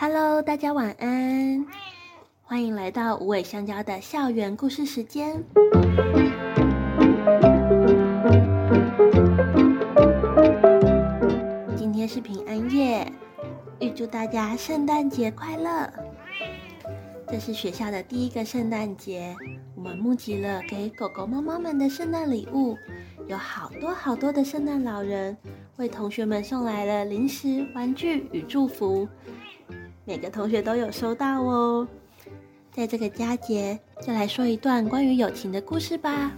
Hello，大家晚安，欢迎来到无尾香蕉的校园故事时间。今天是平安夜，预祝大家圣诞节快乐！这是学校的第一个圣诞节，我们募集了给狗狗、猫猫们的圣诞礼物，有好多好多的圣诞老人为同学们送来了零食、玩具与祝福，每个同学都有收到哦。在这个佳节，就来说一段关于友情的故事吧。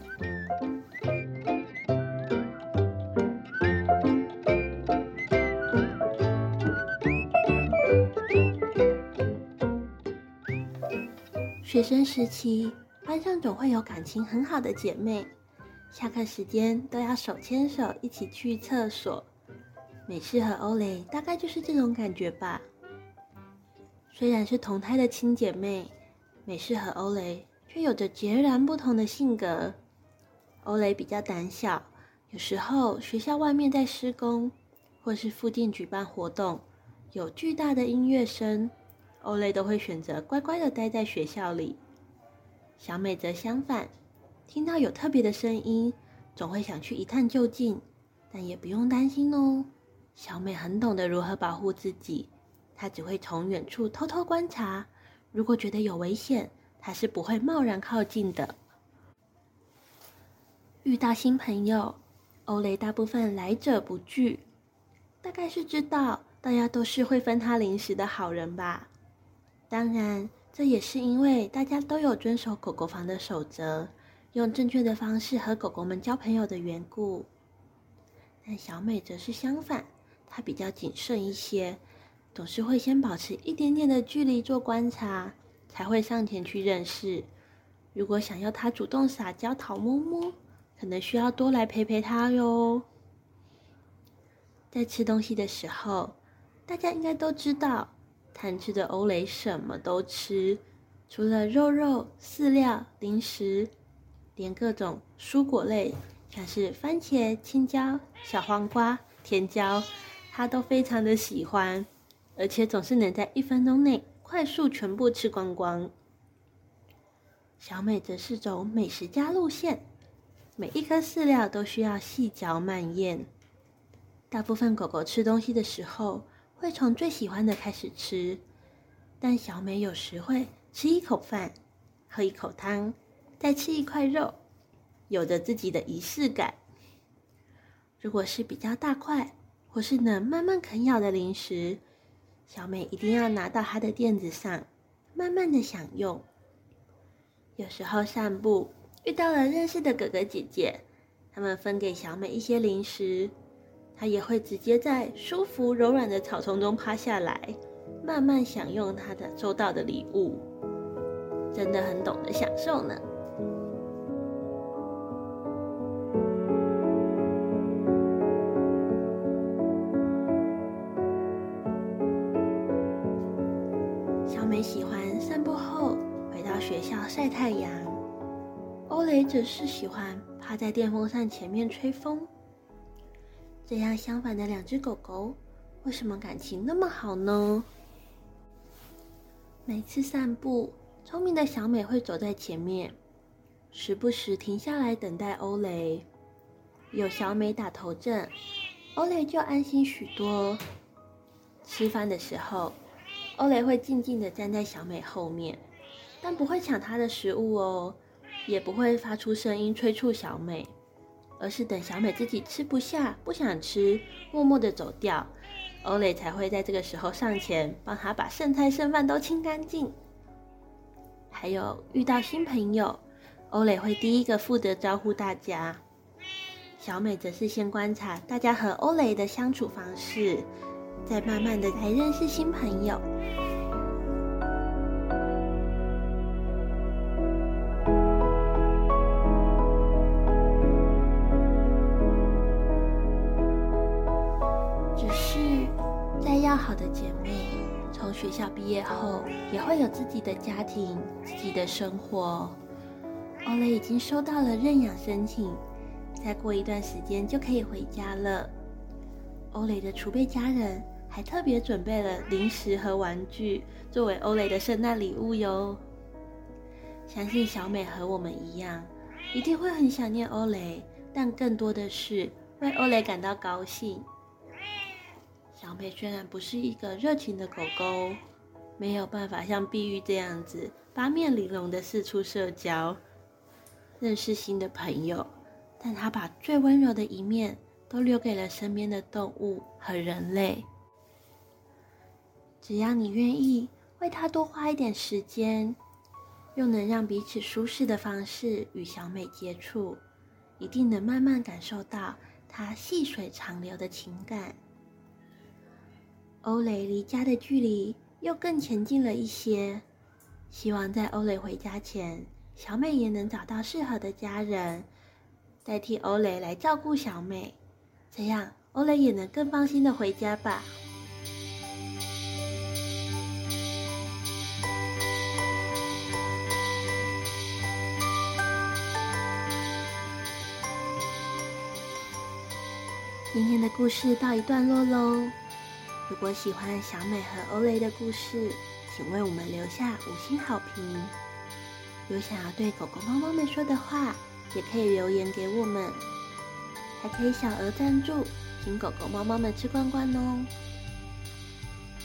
学生时期，班上总会有感情很好的姐妹，下课时间都要手牵手一起去厕所。美式和欧蕾大概就是这种感觉吧。虽然是同胎的亲姐妹，美式和欧蕾却有着截然不同的性格。欧蕾比较胆小，有时候学校外面在施工，或是附近举办活动，有巨大的音乐声。欧蕾都会选择乖乖的待在学校里，小美则相反，听到有特别的声音，总会想去一探究竟。但也不用担心哦，小美很懂得如何保护自己，她只会从远处偷偷观察，如果觉得有危险，她是不会贸然靠近的。遇到新朋友，欧蕾大部分来者不拒，大概是知道大家都是会分她零食的好人吧。当然，这也是因为大家都有遵守狗狗房的守则，用正确的方式和狗狗们交朋友的缘故。但小美则是相反，她比较谨慎一些，总是会先保持一点点的距离做观察，才会上前去认识。如果想要它主动撒娇讨摸摸，可能需要多来陪陪它哟。在吃东西的时候，大家应该都知道。贪吃的欧蕾什么都吃，除了肉肉、饲料、零食，连各种蔬果类，像是番茄、青椒、小黄瓜、甜椒，它都非常的喜欢，而且总是能在一分钟内快速全部吃光光。小美则是走美食家路线，每一颗饲料都需要细嚼慢咽。大部分狗狗吃东西的时候，会从最喜欢的开始吃，但小美有时会吃一口饭，喝一口汤，再吃一块肉，有着自己的仪式感。如果是比较大块或是能慢慢啃咬的零食，小美一定要拿到她的垫子上，慢慢的享用。有时候散步遇到了认识的哥哥姐姐，他们分给小美一些零食。她也会直接在舒服柔软的草丛中趴下来，慢慢享用她的收到的礼物，真的很懂得享受呢。学校晒太阳，欧蕾则是喜欢趴在电风扇前面吹风。这样相反的两只狗狗，为什么感情那么好呢？每次散步，聪明的小美会走在前面，时不时停下来等待欧蕾。有小美打头阵，欧蕾就安心许多。吃饭的时候，欧蕾会静静的站在小美后面，但不会抢她的食物哦，也不会发出声音催促小美。而是等小美自己吃不下、不想吃，默默的走掉，欧蕾才会在这个时候上前帮她把剩菜剩饭都清干净。还有遇到新朋友，欧蕾会第一个负责招呼大家，小美则是先观察大家和欧蕾的相处方式，再慢慢的来认识新朋友。好的姐妹，从学校毕业后也会有自己的家庭、自己的生活。欧蕾已经收到了认养申请，再过一段时间就可以回家了。欧蕾的储备家人还特别准备了零食和玩具作为欧蕾的圣诞礼物哟。相信小美和我们一样，一定会很想念欧蕾，但更多的是为欧蕾感到高兴。小美虽然不是一个热情的狗狗，没有办法像碧玉这样子八面玲珑的四处社交，认识新的朋友，但她把最温柔的一面都留给了身边的动物和人类。只要你愿意为她多花一点时间，用能让彼此舒适的方式与小美接触，一定能慢慢感受到她细水长流的情感。欧蕾离家的距离又更前进了一些，希望在欧蕾回家前，小美也能找到适合的家人，代替欧蕾来照顾小美，这样欧蕾也能更放心的回家吧。今天的故事到一段落喽。如果喜欢小美和欧蕾的故事，请为我们留下五星好评。有想要对狗狗、猫猫们说的话，也可以留言给我们，还可以小额赞助，请狗狗、猫猫们吃罐罐哦。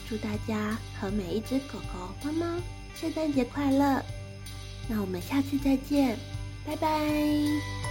祝大家和每一只狗狗、猫猫圣诞节快乐！那我们下次再见，拜拜。